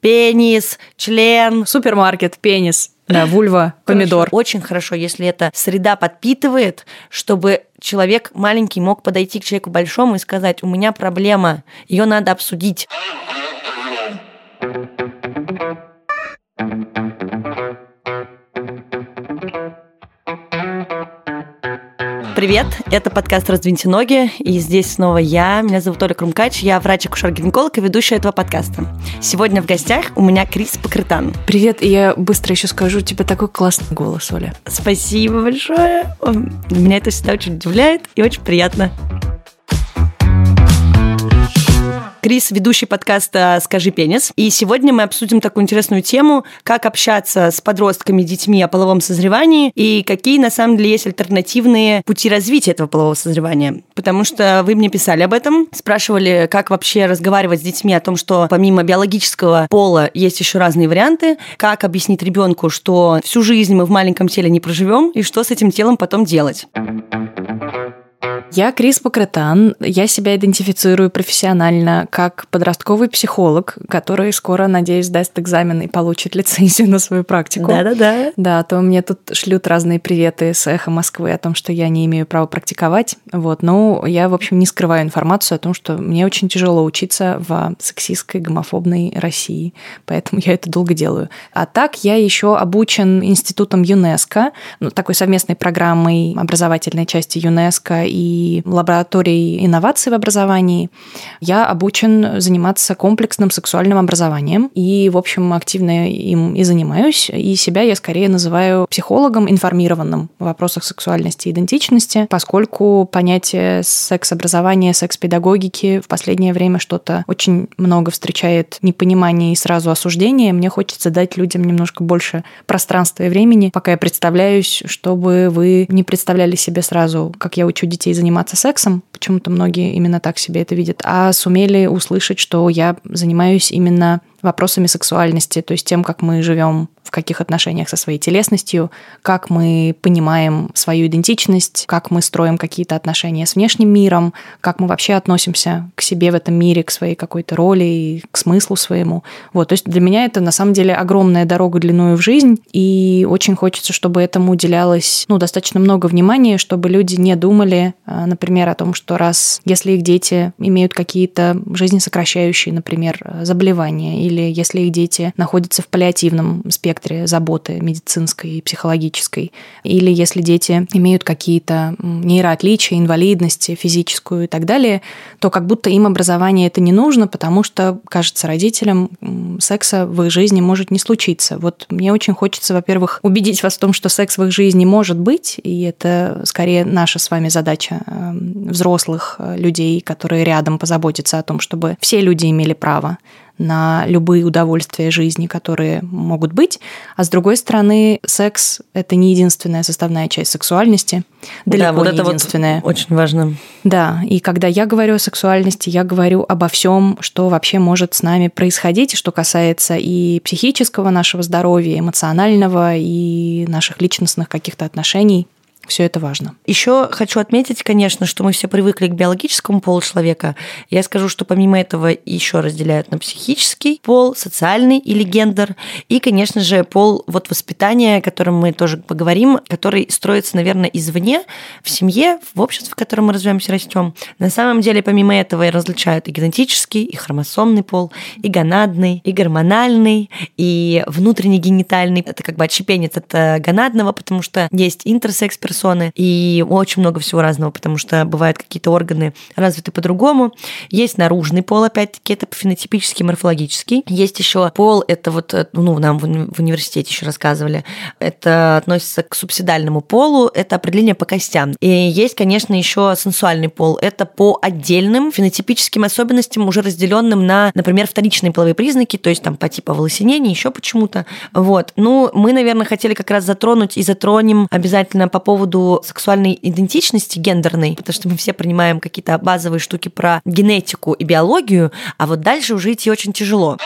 пенис, член. Супермаркет, пенис. Да, вульва, помидор. Хорошо. Очень хорошо, если эта среда подпитывает, чтобы человек маленький мог подойти к человеку большому и сказать, у меня проблема, ее надо обсудить. Привет, это подкаст «Раздвиньте ноги», и здесь снова я, меня зовут Оля Крумкач, я врач-акушер-гинеколог и ведущая этого подкаста. Сегодня в гостях у меня Крис Покрытан. Привет, и я быстро еще скажу, у тебя такой классный голос, Оля. Спасибо большое, меня это всегда очень удивляет и очень приятно. Крис, ведущий подкаста «Скажи пенис». И сегодня мы обсудим такую интересную тему, как общаться с подростками, детьми о половом созревании и какие, на самом деле, есть альтернативные пути развития этого полового созревания. Потому что вы мне писали об этом, спрашивали, как вообще разговаривать с детьми о том, что помимо биологического пола есть еще разные варианты, как объяснить ребенку, что всю жизнь мы в маленьком теле не проживем, и что с этим телом потом делать. Я Крис Покрытан. Я себя идентифицирую профессионально как подростковый психолог, который скоро, надеюсь, даст экзамен и получит лицензию на свою практику. Да-да-да. Да, то мне тут шлют разные приветы с эхо Москвы о том, что я не имею права практиковать. Вот. Но я, в общем, не скрываю информацию о том, что мне очень тяжело учиться в сексистской, гомофобной России. Поэтому я это долго делаю. А так я еще обучен институтом ЮНЕСКО, ну, такой совместной программой образовательной части ЮНЕСКО и и инноваций в образовании, я обучен заниматься комплексным сексуальным образованием. И, в общем, активно им и занимаюсь. И себя я скорее называю психологом, информированным в вопросах сексуальности и идентичности, поскольку понятие секс-образования, секс-педагогики в последнее время что-то очень много встречает непонимания и сразу осуждения. Мне хочется дать людям немножко больше пространства и времени, пока я представляюсь, чтобы вы не представляли себе сразу, как я учу детей заниматься заниматься сексом, почему-то многие именно так себе это видят, а сумели услышать, что я занимаюсь именно вопросами сексуальности, то есть тем, как мы живем в каких отношениях со своей телесностью, как мы понимаем свою идентичность, как мы строим какие-то отношения с внешним миром, как мы вообще относимся к себе в этом мире, к своей какой-то роли и к смыслу своему. Вот, то есть для меня это на самом деле огромная дорога длиною в жизнь, и очень хочется, чтобы этому уделялось ну, достаточно много внимания, чтобы люди не думали, а, например, о том, что раз если их дети имеют какие-то жизнесокращающие, например, заболевания, или если их дети находятся в паллиативном спектре, заботы медицинской и психологической. Или если дети имеют какие-то нейроотличия, инвалидности физическую и так далее, то как будто им образование это не нужно, потому что, кажется, родителям секса в их жизни может не случиться. Вот мне очень хочется, во-первых, убедить вас в том, что секс в их жизни может быть, и это скорее наша с вами задача эм, взрослых э, людей, которые рядом позаботятся о том, чтобы все люди имели право на любые удовольствия жизни, которые могут быть. А с другой стороны, секс – это не единственная составная часть сексуальности. Далеко да, вот не это единственная. Вот очень важно. Да, и когда я говорю о сексуальности, я говорю обо всем, что вообще может с нами происходить, что касается и психического нашего здоровья, эмоционального, и наших личностных каких-то отношений. Все это важно. Еще хочу отметить, конечно, что мы все привыкли к биологическому полу человека. Я скажу, что помимо этого еще разделяют на психический пол, социальный или гендер, и, конечно же, пол вот воспитания, о котором мы тоже поговорим, который строится, наверное, извне, в семье, в обществе, в котором мы развиваемся, растем. На самом деле, помимо этого, и различают и генетический, и хромосомный пол, и гонадный, и гормональный, и внутренний генитальный. Это как бы отщепенец от э, гонадного, потому что есть интерсекс персонаж персоны, и очень много всего разного, потому что бывают какие-то органы развиты по-другому. Есть наружный пол, опять-таки, это фенотипический, морфологический. Есть еще пол, это вот, э, ну, нам в университете еще рассказывали, это относится к субсидальному полу, это определение по костям. И есть, конечно, еще сенсуальный пол, это по отдельным фенотипическим особенностям, уже разделенным на, например, вторичные половые признаки, то есть там по типу волосинения, еще почему-то. Вот. Ну, мы, наверное, хотели как раз затронуть и затронем обязательно по поводу поводу сексуальной идентичности гендерной, потому что мы все принимаем какие-то базовые штуки про генетику и биологию, а вот дальше уже идти очень тяжело.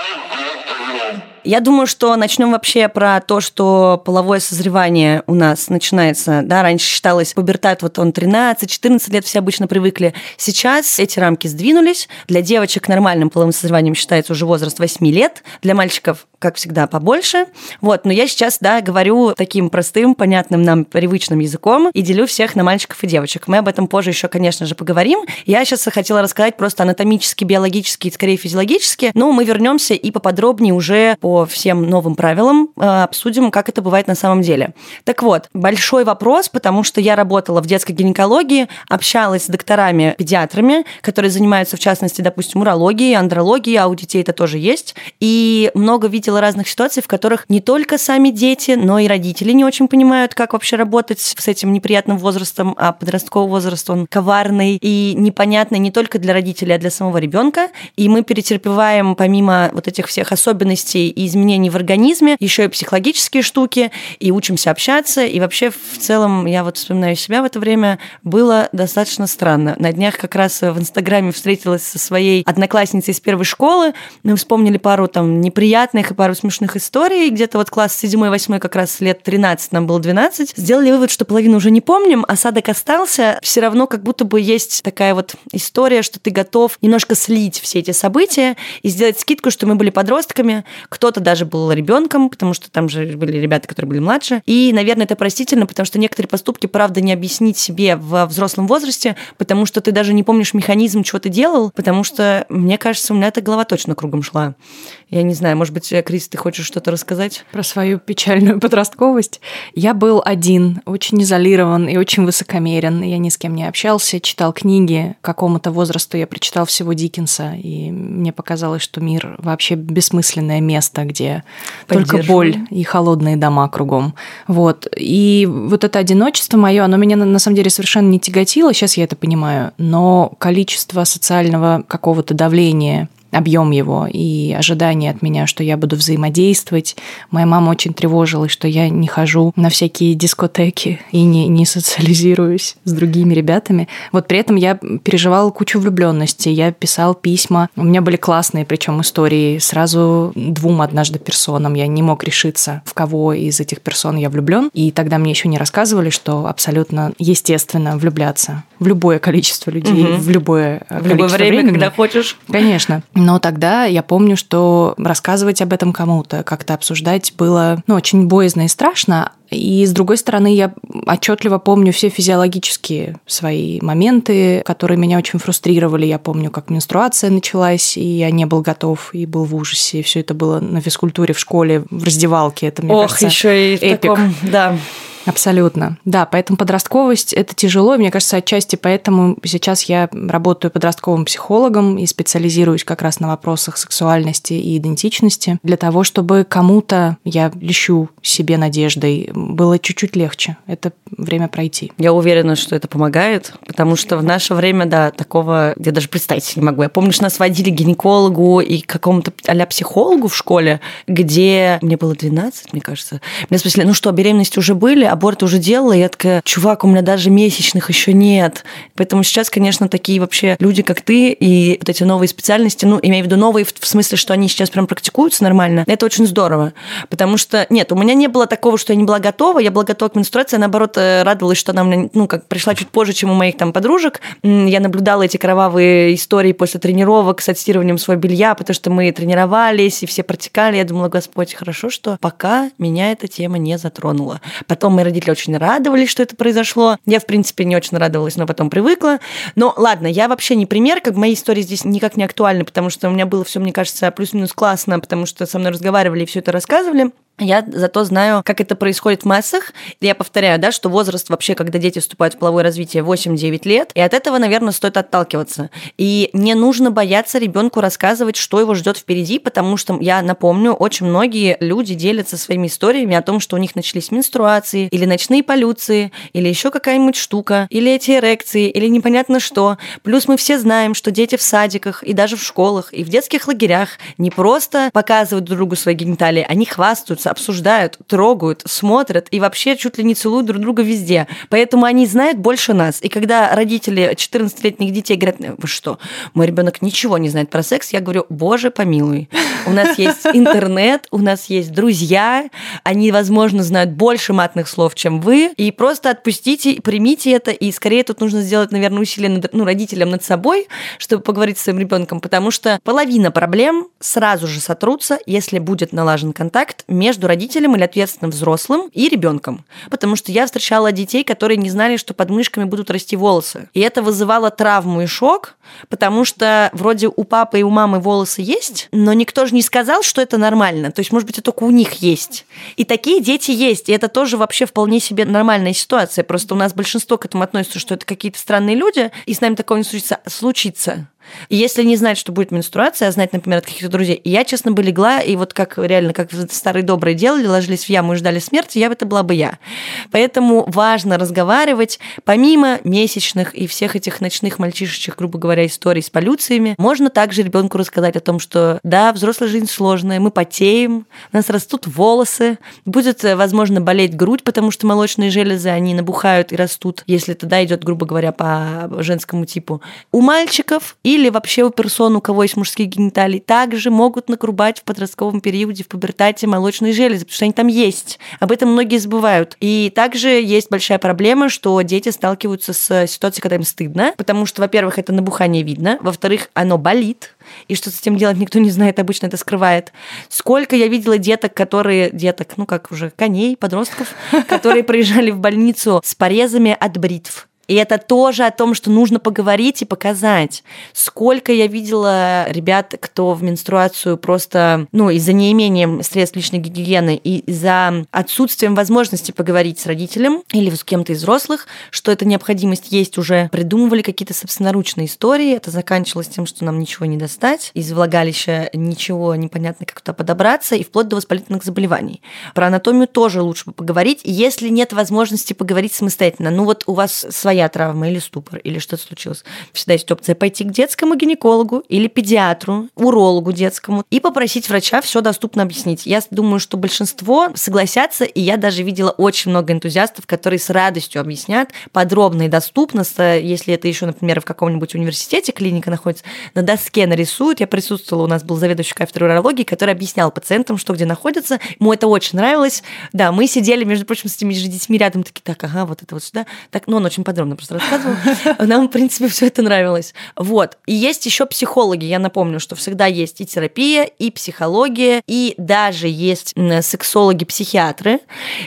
Я думаю, что начнем вообще про то, что половое созревание у нас начинается. Да, раньше считалось пубертат, вот он 13-14 лет, все обычно привыкли. Сейчас эти рамки сдвинулись. Для девочек нормальным половым созреванием считается уже возраст 8 лет. Для мальчиков как всегда, побольше. Вот, но я сейчас, да, говорю таким простым, понятным нам, привычным языком и делю всех на мальчиков и девочек. Мы об этом позже еще, конечно же, поговорим. Я сейчас хотела рассказать просто анатомически, биологически и, скорее, физиологически. Но мы вернемся и поподробнее уже по всем новым правилам э, обсудим, как это бывает на самом деле. Так вот, большой вопрос, потому что я работала в детской гинекологии, общалась с докторами, педиатрами, которые занимаются, в частности, допустим, урологией, андрологией, а у детей это тоже есть. И много видела видела разных ситуаций, в которых не только сами дети, но и родители не очень понимают, как вообще работать с этим неприятным возрастом, а подростковый возраст, он коварный и непонятный не только для родителей, а для самого ребенка. И мы перетерпеваем, помимо вот этих всех особенностей и изменений в организме, еще и психологические штуки, и учимся общаться. И вообще, в целом, я вот вспоминаю себя в это время, было достаточно странно. На днях как раз в Инстаграме встретилась со своей одноклассницей из первой школы. Мы вспомнили пару там неприятных и пару смешных историй. Где-то вот класс 7-8 как раз лет 13, нам было 12. Сделали вывод, что половину уже не помним, осадок остался. Все равно как будто бы есть такая вот история, что ты готов немножко слить все эти события и сделать скидку, что мы были подростками. Кто-то даже был ребенком, потому что там же были ребята, которые были младше. И, наверное, это простительно, потому что некоторые поступки, правда, не объяснить себе в взрослом возрасте, потому что ты даже не помнишь механизм, чего ты делал, потому что, мне кажется, у меня эта голова точно кругом шла. Я не знаю, может быть, Крис, ты хочешь что-то рассказать? Про свою печальную подростковость. Я был один, очень изолирован и очень высокомерен. Я ни с кем не общался, читал книги. К какому-то возрасту я прочитал всего Диккенса, и мне показалось, что мир вообще бессмысленное место, где только боль и холодные дома кругом. Вот. И вот это одиночество мое, оно меня на самом деле совершенно не тяготило, сейчас я это понимаю, но количество социального какого-то давления объем его и ожидания от меня, что я буду взаимодействовать. Моя мама очень тревожилась, что я не хожу на всякие дискотеки и не, не социализируюсь с другими ребятами. Вот при этом я переживала кучу влюбленности, я писал письма. У меня были классные, причем истории сразу двум однажды персонам. Я не мог решиться, в кого из этих персон я влюблен. И тогда мне еще не рассказывали, что абсолютно естественно влюбляться в любое количество людей, угу. в любое в любое время, времени. когда хочешь. Конечно. Но тогда я помню, что рассказывать об этом кому-то, как-то обсуждать было ну, очень боязно и страшно. И с другой стороны, я отчетливо помню все физиологические свои моменты, которые меня очень фрустрировали. Я помню, как менструация началась, и я не был готов, и был в ужасе. И все это было на физкультуре в школе, в раздевалке. Это, мне Ох, кажется, еще и эпик. Таком, да. Абсолютно. Да, поэтому подростковость – это тяжело. Мне кажется, отчасти поэтому сейчас я работаю подростковым психологом и специализируюсь как раз на вопросах сексуальности и идентичности, для того, чтобы кому-то, я лещу себе надеждой, было чуть-чуть легче это время пройти. Я уверена, что это помогает, потому что в наше время, да, такого я даже представить не могу. Я помню, что нас водили к гинекологу и к какому-то а психологу в школе, где мне было 12, мне кажется. Меня спросили, ну что, беременности уже были? Аборт уже делала, я такая, чувак, у меня даже месячных еще нет. Поэтому сейчас, конечно, такие вообще люди, как ты, и вот эти новые специальности, ну, имею в виду новые в смысле, что они сейчас прям практикуются нормально, это очень здорово. Потому что, нет, у меня не было такого, что я не была готова, я была готова к менструации, я, наоборот, э, радовалась, что она мне, ну, как пришла чуть позже, чем у моих там подружек. Я наблюдала эти кровавые истории после тренировок с отстирыванием своего белья, потому что мы тренировались, и все протекали. Я думала, Господь, хорошо, что пока меня эта тема не затронула. Потом мы мои родители очень радовались, что это произошло. Я, в принципе, не очень радовалась, но потом привыкла. Но ладно, я вообще не пример, как мои истории здесь никак не актуальны, потому что у меня было все, мне кажется, плюс-минус классно, потому что со мной разговаривали и все это рассказывали. Я зато знаю, как это происходит в массах. Я повторяю, да, что возраст вообще, когда дети вступают в половое развитие, 8-9 лет, и от этого, наверное, стоит отталкиваться. И не нужно бояться ребенку рассказывать, что его ждет впереди, потому что, я напомню, очень многие люди делятся своими историями о том, что у них начались менструации, или ночные полюции, или еще какая-нибудь штука, или эти эрекции, или непонятно что. Плюс мы все знаем, что дети в садиках, и даже в школах, и в детских лагерях не просто показывают друг другу свои гениталии, они хвастаются, обсуждают, трогают, смотрят и вообще чуть ли не целуют друг друга везде. Поэтому они знают больше нас. И когда родители 14-летних детей говорят, вы что, мой ребенок ничего не знает про секс, я говорю, боже, помилуй. У нас есть интернет, у нас есть друзья, они, возможно, знают больше матных слов, чем вы, и просто отпустите, примите это, и скорее тут нужно сделать, наверное, усилия над, ну, родителям над собой, чтобы поговорить с своим ребенком, потому что половина проблем сразу же сотрутся, если будет налажен контакт между родителем или ответственным взрослым и ребенком. Потому что я встречала детей, которые не знали, что под мышками будут расти волосы. И это вызывало травму и шок, потому что вроде у папы и у мамы волосы есть, но никто же не сказал, что это нормально. То есть, может быть, это только у них есть. И такие дети есть. И это тоже вообще вполне себе нормальная ситуация. Просто у нас большинство к этому относится, что это какие-то странные люди, и с нами такого не случится. случится. И если не знать, что будет менструация, а знать, например, от каких-то друзей, я, честно бы, легла, и вот как реально, как старые добрые делали, ложились в яму и ждали смерти, я это была бы я. Поэтому важно разговаривать, помимо месячных и всех этих ночных мальчишечек, грубо говоря, историй с полюциями, можно также ребенку рассказать о том, что да, взрослая жизнь сложная, мы потеем, у нас растут волосы, будет, возможно, болеть грудь, потому что молочные железы, они набухают и растут, если туда идет, грубо говоря, по женскому типу. У мальчиков и или вообще у персон, у кого есть мужские гениталии, также могут накрубать в подростковом периоде, в пубертате молочные железы, потому что они там есть. Об этом многие забывают. И также есть большая проблема, что дети сталкиваются с ситуацией, когда им стыдно, потому что, во-первых, это набухание видно, во-вторых, оно болит, и что с этим делать никто не знает, обычно это скрывает. Сколько я видела деток, которые, деток, ну как уже, коней, подростков, которые приезжали в больницу с порезами от бритв и это тоже о том, что нужно поговорить и показать. Сколько я видела ребят, кто в менструацию просто, ну, из-за неимения средств личной гигиены и из-за отсутствием возможности поговорить с родителем или с кем-то из взрослых, что эта необходимость есть уже, придумывали какие-то собственноручные истории. Это заканчивалось тем, что нам ничего не достать, из влагалища ничего непонятно как туда подобраться, и вплоть до воспалительных заболеваний. Про анатомию тоже лучше поговорить, если нет возможности поговорить самостоятельно. Ну вот у вас своя своя травма или ступор, или что-то случилось. Всегда есть опция пойти к детскому гинекологу или педиатру, урологу детскому и попросить врача все доступно объяснить. Я думаю, что большинство согласятся, и я даже видела очень много энтузиастов, которые с радостью объяснят подробно и доступно, если это еще, например, в каком-нибудь университете клиника находится, на доске нарисуют. Я присутствовала, у нас был заведующий кафедрой урологии, который объяснял пациентам, что где находится. Ему это очень нравилось. Да, мы сидели, между прочим, с этими же детьми рядом, такие, так, ага, вот это вот сюда. Так, ну, он очень подробно подробно просто рассказывал. Нам, в принципе, все это нравилось. Вот. И есть еще психологи. Я напомню, что всегда есть и терапия, и психология, и даже есть сексологи-психиатры.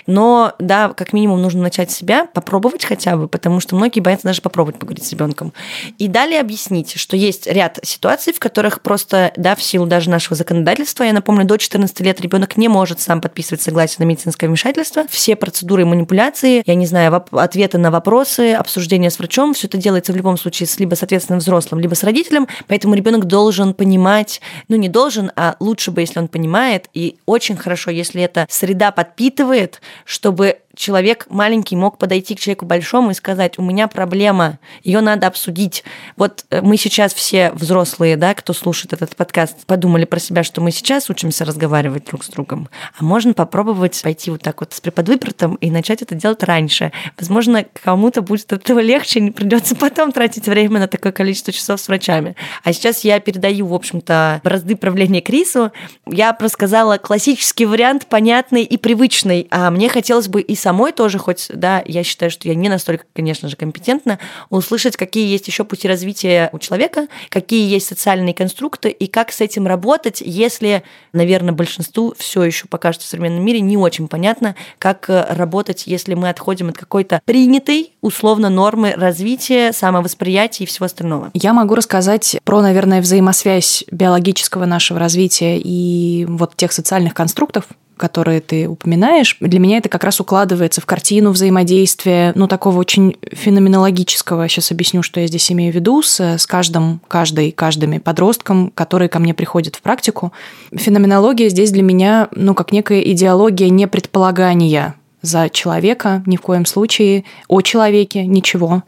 Но, да, как минимум нужно начать себя, попробовать хотя бы, потому что многие боятся даже попробовать поговорить с ребенком. И далее объяснить, что есть ряд ситуаций, в которых просто, да, в силу даже нашего законодательства, я напомню, до 14 лет ребенок не может сам подписывать согласие на медицинское вмешательство. Все процедуры и манипуляции, я не знаю, ответы на вопросы, обсуждение с врачом, все это делается в любом случае с либо с ответственным взрослым, либо с родителем, поэтому ребенок должен понимать, ну не должен, а лучше бы, если он понимает, и очень хорошо, если эта среда подпитывает, чтобы человек маленький мог подойти к человеку большому и сказать, у меня проблема, ее надо обсудить. Вот э, мы сейчас все взрослые, да, кто слушает этот подкаст, подумали про себя, что мы сейчас учимся разговаривать друг с другом, а можно попробовать пойти вот так вот с преподвыпертом и начать это делать раньше. Возможно, кому-то будет от этого легче, не придется потом тратить время на такое количество часов с врачами. А сейчас я передаю, в общем-то, бразды правления Крису. Я просто сказала классический вариант, понятный и привычный, а мне хотелось бы и самой тоже, хоть, да, я считаю, что я не настолько, конечно же, компетентна, услышать, какие есть еще пути развития у человека, какие есть социальные конструкты и как с этим работать, если, наверное, большинству все еще пока что в современном мире не очень понятно, как э, работать, если мы отходим от какой-то принятой, условно, нормы развития, самовосприятия и всего остального. Я могу рассказать про, наверное, взаимосвязь биологического нашего развития и вот тех социальных конструктов, которые ты упоминаешь, для меня это как раз укладывается в картину взаимодействия, ну, такого очень феноменологического. Сейчас объясню, что я здесь имею в виду с, с каждым, каждой, каждыми подростком, которые ко мне приходят в практику. Феноменология здесь для меня, ну, как некая идеология непредполагания за человека, ни в коем случае, о человеке, ничего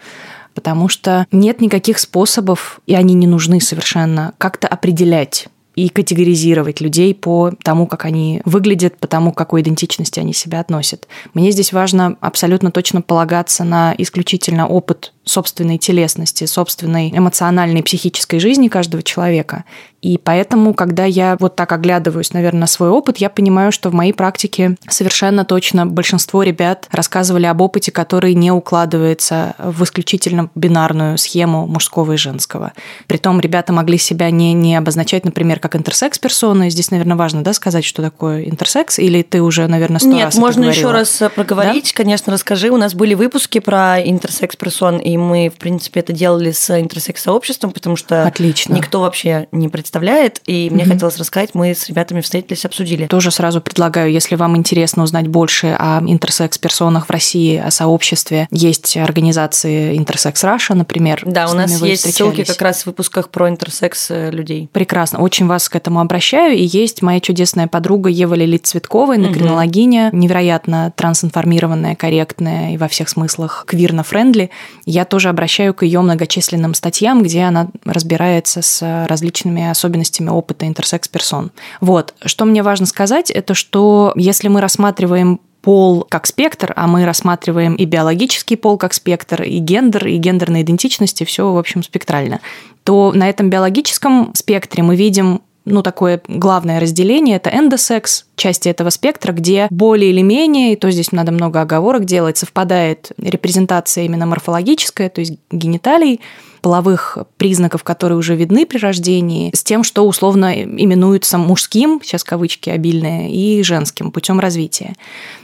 потому что нет никаких способов, и они не нужны совершенно, как-то определять и категоризировать людей по тому, как они выглядят, по тому, к какой идентичности они себя относят. Мне здесь важно абсолютно точно полагаться на исключительно опыт собственной телесности, собственной эмоциональной, психической жизни каждого человека. И поэтому, когда я вот так оглядываюсь, наверное, на свой опыт, я понимаю, что в моей практике совершенно точно большинство ребят рассказывали об опыте, который не укладывается в исключительно бинарную схему мужского и женского. Притом ребята могли себя не, не обозначать, например, как интерсекс-персоны. Здесь, наверное, важно да, сказать, что такое интерсекс, или ты уже, наверное, сто Нет, раз можно еще раз проговорить. Да? Конечно, расскажи. У нас были выпуски про интерсекс-персон, и мы, в принципе, это делали с интерсекс-сообществом, потому что Отлично. никто вообще не представляет. И мне угу. хотелось рассказать, мы с ребятами встретились, обсудили. Тоже сразу предлагаю, если вам интересно узнать больше о интерсекс-персонах в России, о сообществе, есть организации Интерсекс Раша, например. Да, у нас есть ссылки как раз в выпусках про интерсекс э, людей. Прекрасно. Очень вас к этому обращаю. И есть моя чудесная подруга Ева Лилит Цветкова, эндокринологиня, угу. невероятно трансинформированная, корректная и во всех смыслах квирно-френдли. Я тоже обращаю к ее многочисленным статьям, где она разбирается с различными особенностями опыта интерсекс-персон. Вот. Что мне важно сказать, это что если мы рассматриваем пол как спектр, а мы рассматриваем и биологический пол как спектр, и гендер, и гендерные идентичности, все, в общем, спектрально, то на этом биологическом спектре мы видим ну, такое главное разделение – это эндосекс, части этого спектра, где более или менее, и то здесь надо много оговорок делать, совпадает репрезентация именно морфологическая, то есть гениталий, половых признаков, которые уже видны при рождении, с тем, что условно именуется мужским, сейчас кавычки обильные, и женским путем развития.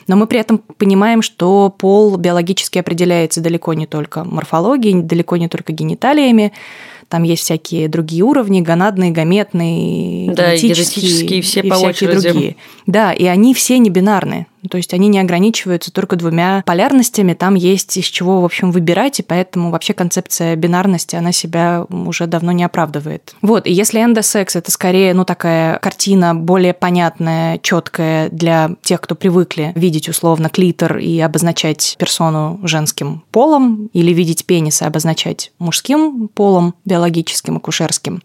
Но мы при этом понимаем, что пол биологически определяется далеко не только морфологией, далеко не только гениталиями, там есть всякие другие уровни, гонадные, гаметные, да, генетические, и все и по очереди. другие. Да, и они все не бинарные. То есть они не ограничиваются только двумя полярностями, там есть из чего, в общем, выбирать, и поэтому вообще концепция бинарности, она себя уже давно не оправдывает. Вот, и если эндосекс – это скорее, ну, такая картина более понятная, четкая для тех, кто привыкли видеть условно клитор и обозначать персону женским полом, или видеть пенис и обозначать мужским полом, биологическим, акушерским,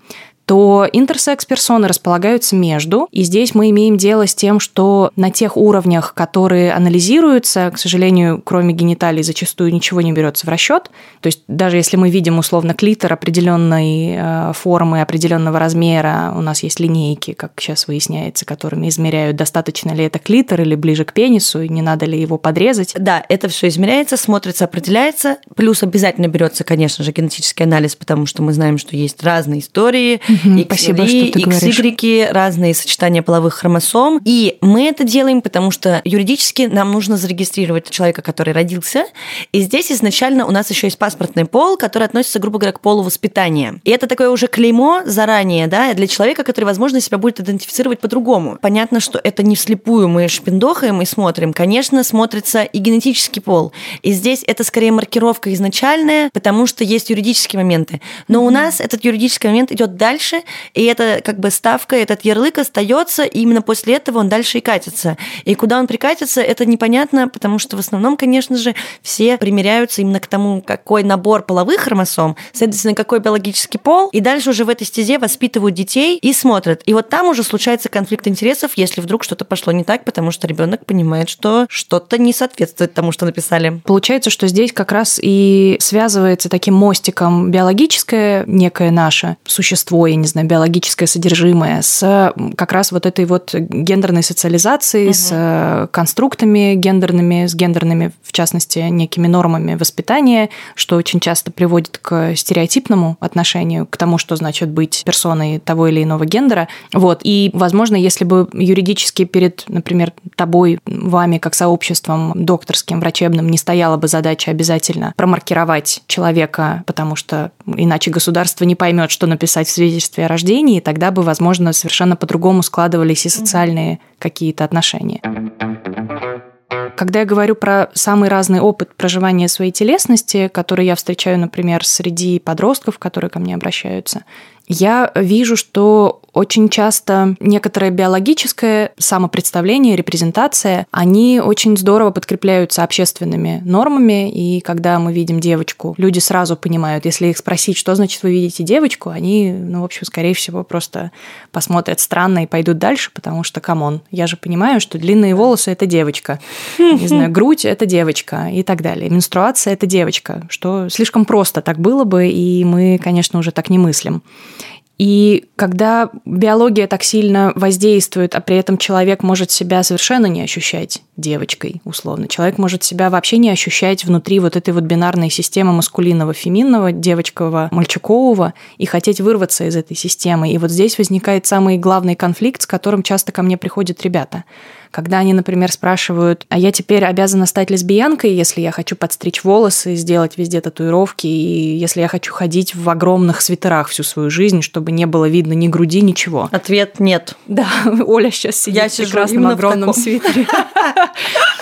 то интерсекс-персоны располагаются между. И здесь мы имеем дело с тем, что на тех уровнях, которые анализируются, к сожалению, кроме гениталий зачастую ничего не берется в расчет. То есть даже если мы видим условно клитор определенной э, формы, определенного размера, у нас есть линейки, как сейчас выясняется, которыми измеряют, достаточно ли это клитор или ближе к пенису, и не надо ли его подрезать. Да, это все измеряется, смотрится, определяется. Плюс обязательно берется, конечно же, генетический анализ, потому что мы знаем, что есть разные истории, Угу, Спасибо, что ты XY, разные сочетания половых хромосом. И мы это делаем, потому что юридически нам нужно зарегистрировать человека, который родился. И здесь изначально у нас еще есть паспортный пол, который относится, грубо говоря, к полу воспитания. И это такое уже клеймо заранее, да, для человека, который, возможно, себя будет идентифицировать по-другому. Понятно, что это не вслепую мы шпиндохаем и смотрим. Конечно, смотрится и генетический пол. И здесь это скорее маркировка изначальная, потому что есть юридические моменты. Но mm-hmm. у нас этот юридический момент идет дальше, дальше, и это как бы ставка, этот ярлык остается, и именно после этого он дальше и катится. И куда он прикатится, это непонятно, потому что в основном, конечно же, все примеряются именно к тому, какой набор половых хромосом, следовательно, какой биологический пол, и дальше уже в этой стезе воспитывают детей и смотрят. И вот там уже случается конфликт интересов, если вдруг что-то пошло не так, потому что ребенок понимает, что что-то не соответствует тому, что написали. Получается, что здесь как раз и связывается таким мостиком биологическое некое наше существо, я не знаю, биологическое содержимое, с как раз вот этой вот гендерной социализацией, угу. с э, конструктами гендерными, с гендерными, в частности, некими нормами воспитания, что очень часто приводит к стереотипному отношению к тому, что значит быть персоной того или иного гендера. Вот. И, возможно, если бы юридически перед, например, тобой, вами, как сообществом докторским, врачебным, не стояла бы задача обязательно промаркировать человека, потому что иначе государство не поймет, что написать в связи свидетельстве о рождении, тогда бы, возможно, совершенно по-другому складывались и социальные какие-то отношения. Когда я говорю про самый разный опыт проживания своей телесности, который я встречаю, например, среди подростков, которые ко мне обращаются, Я вижу, что очень часто некоторое биологическое самопредставление, репрезентация, они очень здорово подкрепляются общественными нормами, и когда мы видим девочку, люди сразу понимают, если их спросить, что значит вы видите девочку, они, ну, в общем, скорее всего, просто посмотрят странно и пойдут дальше, потому что, come on, я же понимаю, что длинные волосы – это девочка, не знаю, грудь – это девочка и так далее, менструация – это девочка, что слишком просто так было бы, и мы, конечно, уже так не мыслим. И когда биология так сильно воздействует, а при этом человек может себя совершенно не ощущать девочкой, условно, человек может себя вообще не ощущать внутри вот этой вот бинарной системы маскулинного, феминного, девочкового, мальчукового, и хотеть вырваться из этой системы. И вот здесь возникает самый главный конфликт, с которым часто ко мне приходят ребята – когда они, например, спрашивают, а я теперь обязана стать лесбиянкой, если я хочу подстричь волосы, сделать везде татуировки, и если я хочу ходить в огромных свитерах всю свою жизнь, чтобы не было видно ни груди, ничего. Ответ нет. Да, Оля сейчас сидит я в прекрасном огромном в свитере.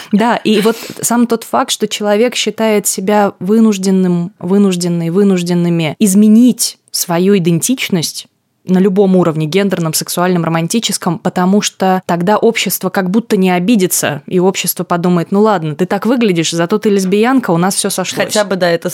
Да, и вот сам тот факт, что человек считает себя вынужденным, вынужденной, вынужденными изменить свою идентичность, на любом уровне, гендерном, сексуальном, романтическом, потому что тогда общество как будто не обидится, и общество подумает, ну ладно, ты так выглядишь, зато ты лесбиянка, у нас все сошлось. Хотя бы, да, это...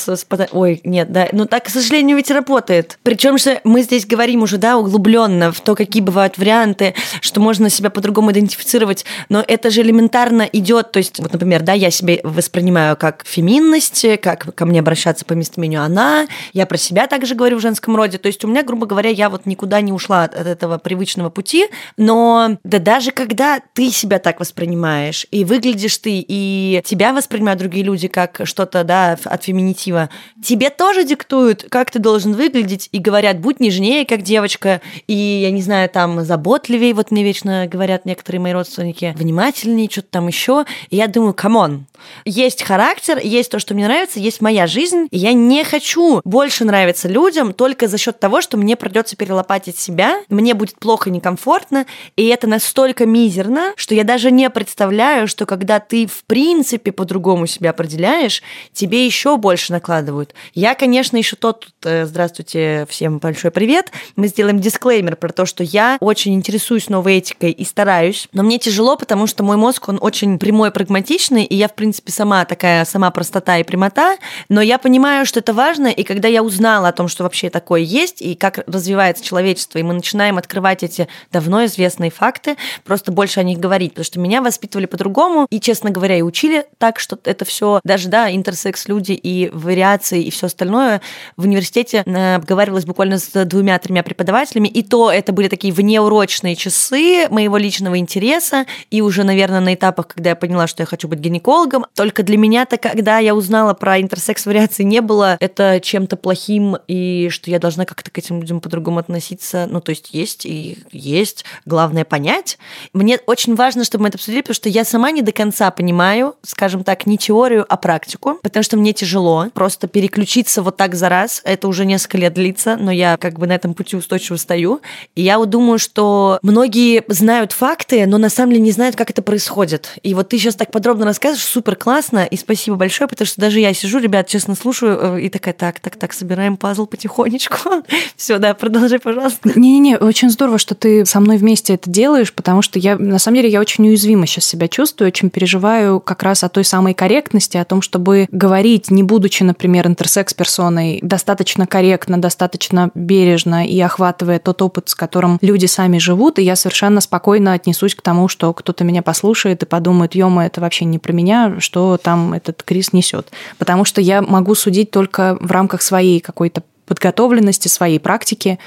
Ой, нет, да, ну так, к сожалению, ведь работает. Причем же мы здесь говорим уже, да, углубленно в то, какие бывают варианты, что можно себя по-другому идентифицировать, но это же элементарно идет, то есть, вот, например, да, я себе воспринимаю как феминность, как ко мне обращаться по местоимению она, я про себя также говорю в женском роде, то есть у меня, грубо говоря, я вот не никуда не ушла от, этого привычного пути, но да даже когда ты себя так воспринимаешь, и выглядишь ты, и тебя воспринимают другие люди как что-то, да, от феминитива, тебе тоже диктуют, как ты должен выглядеть, и говорят, будь нежнее, как девочка, и, я не знаю, там, заботливее, вот мне вечно говорят некоторые мои родственники, внимательнее, что-то там еще, и я думаю, come on, есть характер, есть то, что мне нравится, есть моя жизнь, и я не хочу больше нравиться людям только за счет того, что мне придется перелопатить лопатить себя, мне будет плохо, некомфортно, и это настолько мизерно, что я даже не представляю, что когда ты в принципе по-другому себя определяешь, тебе еще больше накладывают. Я, конечно, еще тот, здравствуйте, всем большой привет, мы сделаем дисклеймер про то, что я очень интересуюсь новой этикой и стараюсь, но мне тяжело, потому что мой мозг, он очень прямой, прагматичный, и я, в принципе, сама такая, сама простота и прямота, но я понимаю, что это важно, и когда я узнала о том, что вообще такое есть, и как развивается человек человечества, и мы начинаем открывать эти давно известные факты, просто больше о них говорить, потому что меня воспитывали по-другому, и, честно говоря, и учили так, что это все, даже, да, интерсекс люди и вариации и все остальное. В университете э, обговаривалось буквально с двумя-тремя преподавателями, и то это были такие внеурочные часы моего личного интереса, и уже, наверное, на этапах, когда я поняла, что я хочу быть гинекологом, только для меня-то, когда я узнала про интерсекс вариации, не было это чем-то плохим, и что я должна как-то к этим людям по-другому относиться относиться, ну, то есть есть и есть, главное понять. Мне очень важно, чтобы мы это обсудили, потому что я сама не до конца понимаю, скажем так, не теорию, а практику, потому что мне тяжело просто переключиться вот так за раз. Это уже несколько лет длится, но я как бы на этом пути устойчиво стою. И я вот думаю, что многие знают факты, но на самом деле не знают, как это происходит. И вот ты сейчас так подробно рассказываешь, супер классно, и спасибо большое, потому что даже я сижу, ребят, честно слушаю, э, и такая, так, так, так, собираем пазл потихонечку. Все, да, продолжай, пожалуйста пожалуйста. Не-не-не, очень здорово, что ты со мной вместе это делаешь, потому что я, на самом деле, я очень уязвимо сейчас себя чувствую, очень переживаю как раз о той самой корректности, о том, чтобы говорить, не будучи, например, интерсекс-персоной, достаточно корректно, достаточно бережно и охватывая тот опыт, с которым люди сами живут, и я совершенно спокойно отнесусь к тому, что кто-то меня послушает и подумает, ё это вообще не про меня, что там этот Крис несет. Потому что я могу судить только в рамках своей какой-то подготовленности, своей практики.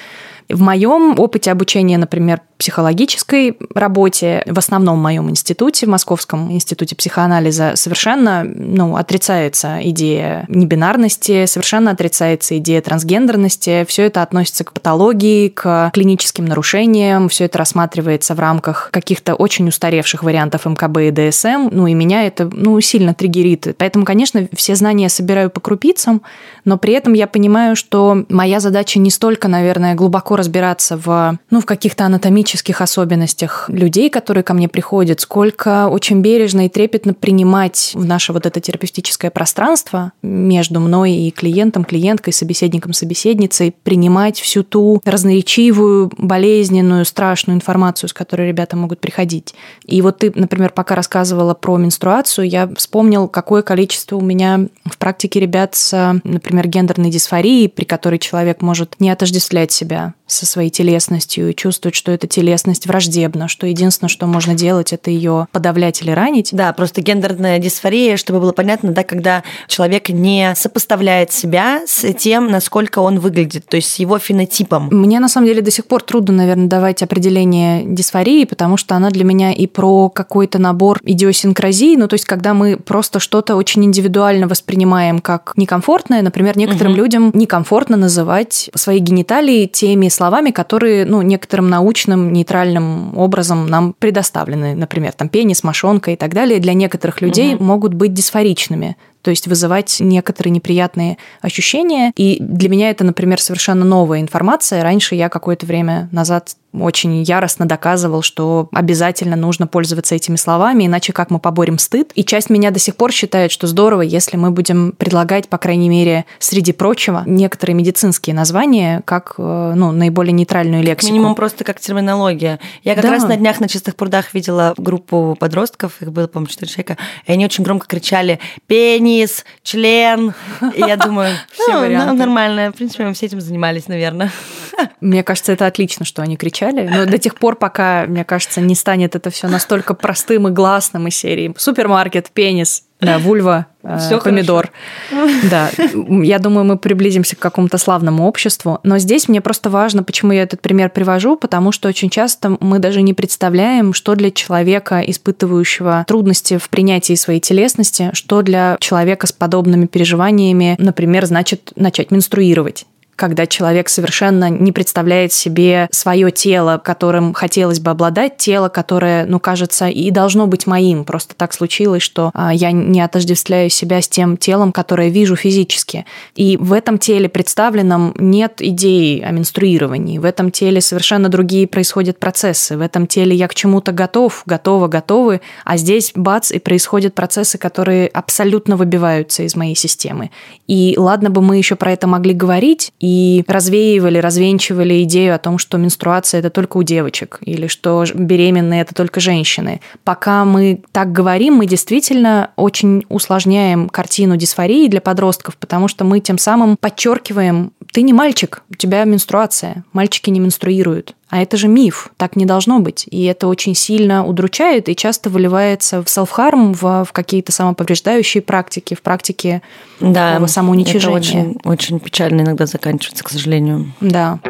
В моем опыте обучения, например, психологической работе, в основном в моем институте, в Московском институте психоанализа, совершенно ну, отрицается идея небинарности, совершенно отрицается идея трансгендерности. Все это относится к патологии, к клиническим нарушениям, все это рассматривается в рамках каких-то очень устаревших вариантов МКБ и ДСМ. Ну и меня это ну, сильно триггерит. Поэтому, конечно, все знания собираю по крупицам, но при этом я понимаю, что моя задача не столько, наверное, глубоко разбираться в, ну, в каких-то анатомических особенностях людей, которые ко мне приходят, сколько очень бережно и трепетно принимать в наше вот это терапевтическое пространство между мной и клиентом, клиенткой, собеседником, собеседницей, принимать всю ту разноречивую, болезненную, страшную информацию, с которой ребята могут приходить. И вот ты, например, пока рассказывала про менструацию, я вспомнил, какое количество у меня в практике ребят с, например, гендерной дисфорией, при которой человек может не отождествлять себя со своей телесностью и чувствовать, что эта телесность враждебна, что единственное, что можно делать, это ее подавлять или ранить. Да, просто гендерная дисфория, чтобы было понятно, да, когда человек не сопоставляет себя с тем, насколько он выглядит, то есть с его фенотипом. Мне на самом деле до сих пор трудно, наверное, давать определение дисфории, потому что она для меня и про какой-то набор идиосинкразий, ну то есть когда мы просто что-то очень индивидуально воспринимаем как некомфортное, например, некоторым угу. людям некомфортно называть свои гениталии теми словами, которые, ну, некоторым научным, нейтральным образом нам предоставлены. Например, там пенис, мошонка и так далее, для некоторых людей угу. могут быть дисфоричными то есть вызывать некоторые неприятные ощущения. И для меня это, например, совершенно новая информация. Раньше я какое-то время назад очень яростно доказывал, что обязательно нужно пользоваться этими словами, иначе как мы поборем стыд. И часть меня до сих пор считает, что здорово, если мы будем предлагать, по крайней мере, среди прочего, некоторые медицинские названия как э, ну, наиболее нейтральную лексику. Минимум просто как терминология. Я как да. раз на днях на чистых прудах видела группу подростков, их было, по-моему, четыре человека, и они очень громко кричали «пенис», «член». И я думаю, все ну, варианты. Нормально. В принципе, мы все этим занимались, наверное. Мне кажется, это отлично, что они кричали. Но до тех пор, пока, мне кажется, не станет это все настолько простым и гласным из серии. Супермаркет, пенис, да, вульва, Всё помидор. Хорошо. Да, я думаю, мы приблизимся к какому-то славному обществу. Но здесь мне просто важно, почему я этот пример привожу, потому что очень часто мы даже не представляем, что для человека, испытывающего трудности в принятии своей телесности, что для человека с подобными переживаниями, например, значит начать менструировать когда человек совершенно не представляет себе свое тело, которым хотелось бы обладать, тело, которое, ну, кажется, и должно быть моим. Просто так случилось, что а, я не отождествляю себя с тем телом, которое вижу физически. И в этом теле представленном нет идеи о менструировании. В этом теле совершенно другие происходят процессы. В этом теле я к чему-то готов, готова, готовы, а здесь бац, и происходят процессы, которые абсолютно выбиваются из моей системы. И ладно бы мы еще про это могли говорить, и развеивали, развенчивали идею о том, что менструация это только у девочек или что беременные это только женщины. Пока мы так говорим, мы действительно очень усложняем картину дисфории для подростков, потому что мы тем самым подчеркиваем, ты не мальчик, у тебя менструация, мальчики не менструируют. А это же миф, так не должно быть. И это очень сильно удручает и часто выливается в селфхарм, в, в какие-то самоповреждающие практики, в практике да, самоуничижения. Это очень, очень печально иногда заканчивается, к сожалению. Да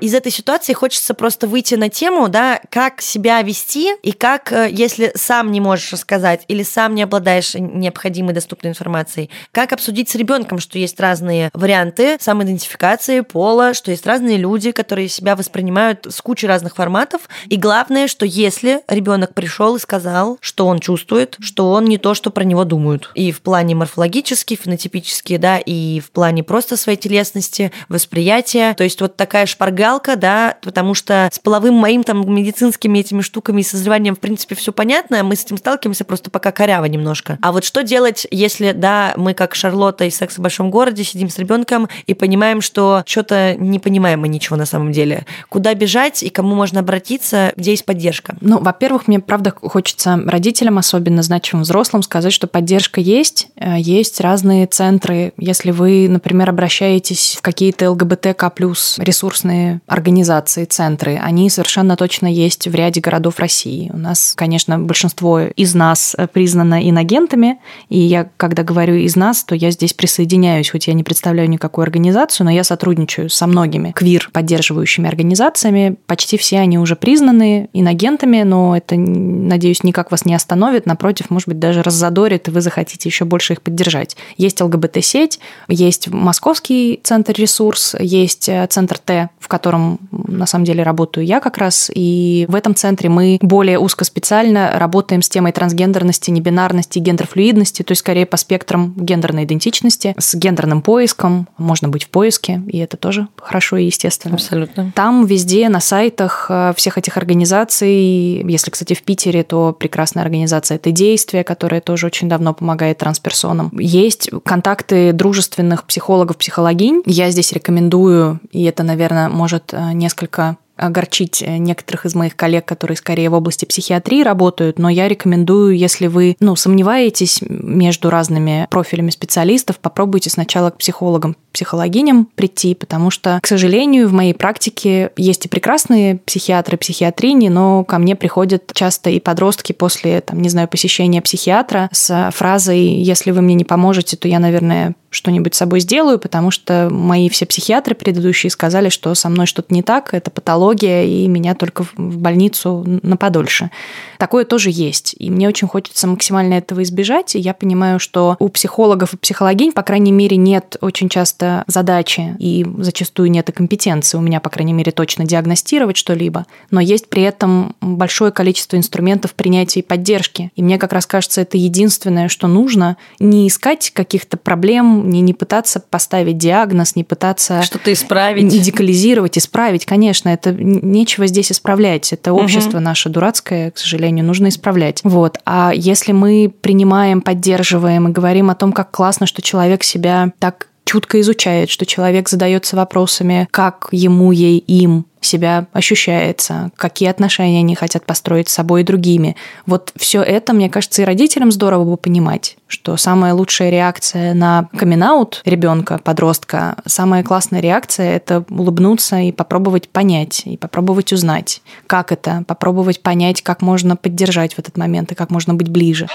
из этой ситуации хочется просто выйти на тему, да, как себя вести и как, э, если сам не можешь рассказать или сам не обладаешь необходимой доступной информацией, как обсудить с ребенком, что есть разные варианты самоидентификации, пола, что есть разные люди, которые себя воспринимают с кучей разных форматов. И главное, что если ребенок пришел и сказал, что он чувствует, что он не то, что про него думают. И в плане морфологически, фенотипически, да, и в плане просто своей телесности, восприятия. То есть вот такая шпарга жалко, да, потому что с половым моим там медицинскими этими штуками и созреванием, в принципе, все понятно, мы с этим сталкиваемся просто пока коряво немножко. А вот что делать, если, да, мы как Шарлотта из «Секс в большом городе» сидим с ребенком и понимаем, что что-то не понимаем мы ничего на самом деле. Куда бежать и кому можно обратиться, где есть поддержка? Ну, во-первых, мне, правда, хочется родителям, особенно значимым взрослым, сказать, что поддержка есть, э, есть разные центры. Если вы, например, обращаетесь в какие-то ЛГБТК плюс ресурсные организации, центры, они совершенно точно есть в ряде городов России. У нас, конечно, большинство из нас признано инагентами, и я, когда говорю «из нас», то я здесь присоединяюсь, хоть я не представляю никакую организацию, но я сотрудничаю со многими квир-поддерживающими организациями. Почти все они уже признаны инагентами, но это, надеюсь, никак вас не остановит, напротив, может быть, даже раззадорит, и вы захотите еще больше их поддержать. Есть ЛГБТ-сеть, есть Московский центр ресурс, есть э, центр Т, в котором котором на самом деле работаю я как раз. И в этом центре мы более узкоспециально работаем с темой трансгендерности, небинарности, гендерфлюидности, то есть скорее по спектрам гендерной идентичности, с гендерным поиском. Можно быть в поиске, и это тоже хорошо и естественно. Абсолютно. Там везде на сайтах э, всех этих организаций, если, кстати, в Питере, то прекрасная организация «Это действие», которая тоже очень давно помогает трансперсонам. Есть контакты дружественных психологов, психологинь. Я здесь рекомендую, и это, наверное, может э, несколько огорчить э, некоторых из моих коллег, которые скорее в области психиатрии работают, но я рекомендую, если вы ну, сомневаетесь между разными профилями специалистов, попробуйте сначала к психологам, психологиням прийти, потому что, к сожалению, в моей практике есть и прекрасные психиатры, психиатрини, но ко мне приходят часто и подростки после, там, не знаю, посещения психиатра с фразой «если вы мне не поможете, то я, наверное, что-нибудь с собой сделаю, потому что мои все психиатры предыдущие сказали, что со мной что-то не так, это патология, и меня только в больницу на подольше. Такое тоже есть. И мне очень хочется максимально этого избежать. И я понимаю, что у психологов и психологинь, по крайней мере, нет очень часто задачи, и зачастую нет и компетенции у меня, по крайней мере, точно диагностировать что-либо. Но есть при этом большое количество инструментов принятия и поддержки. И мне как раз кажется, это единственное, что нужно. Не искать каких-то проблем, не, не пытаться поставить диагноз, не пытаться... Что-то исправить. Идеализировать, исправить. Конечно, это нечего здесь исправлять. Это общество угу. наше дурацкое, к сожалению сожалению, нужно исправлять. Вот. А если мы принимаем, поддерживаем и говорим о том, как классно, что человек себя так чутко изучает, что человек задается вопросами, как ему, ей, им себя ощущается, какие отношения они хотят построить с собой и другими. Вот все это, мне кажется, и родителям здорово бы понимать, что самая лучшая реакция на камин ребенка, подростка, самая классная реакция – это улыбнуться и попробовать понять, и попробовать узнать, как это, попробовать понять, как можно поддержать в этот момент и как можно быть ближе.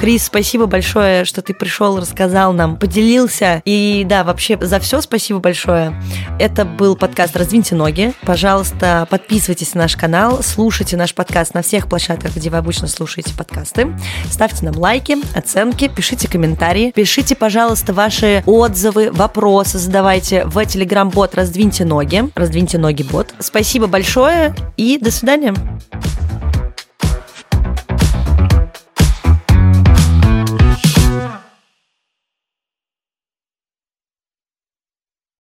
Крис, спасибо большое, что ты пришел, рассказал нам, поделился. И да, вообще за все спасибо большое. Это был подкаст «Раздвиньте ноги». Пожалуйста, подписывайтесь на наш канал, слушайте наш подкаст на всех площадках, где вы обычно слушаете подкасты. Ставьте нам лайки, оценки, пишите комментарии. Пишите, пожалуйста, ваши отзывы, вопросы задавайте в телеграм-бот «Раздвиньте ноги». «Раздвиньте ноги» бот. Спасибо большое и до свидания.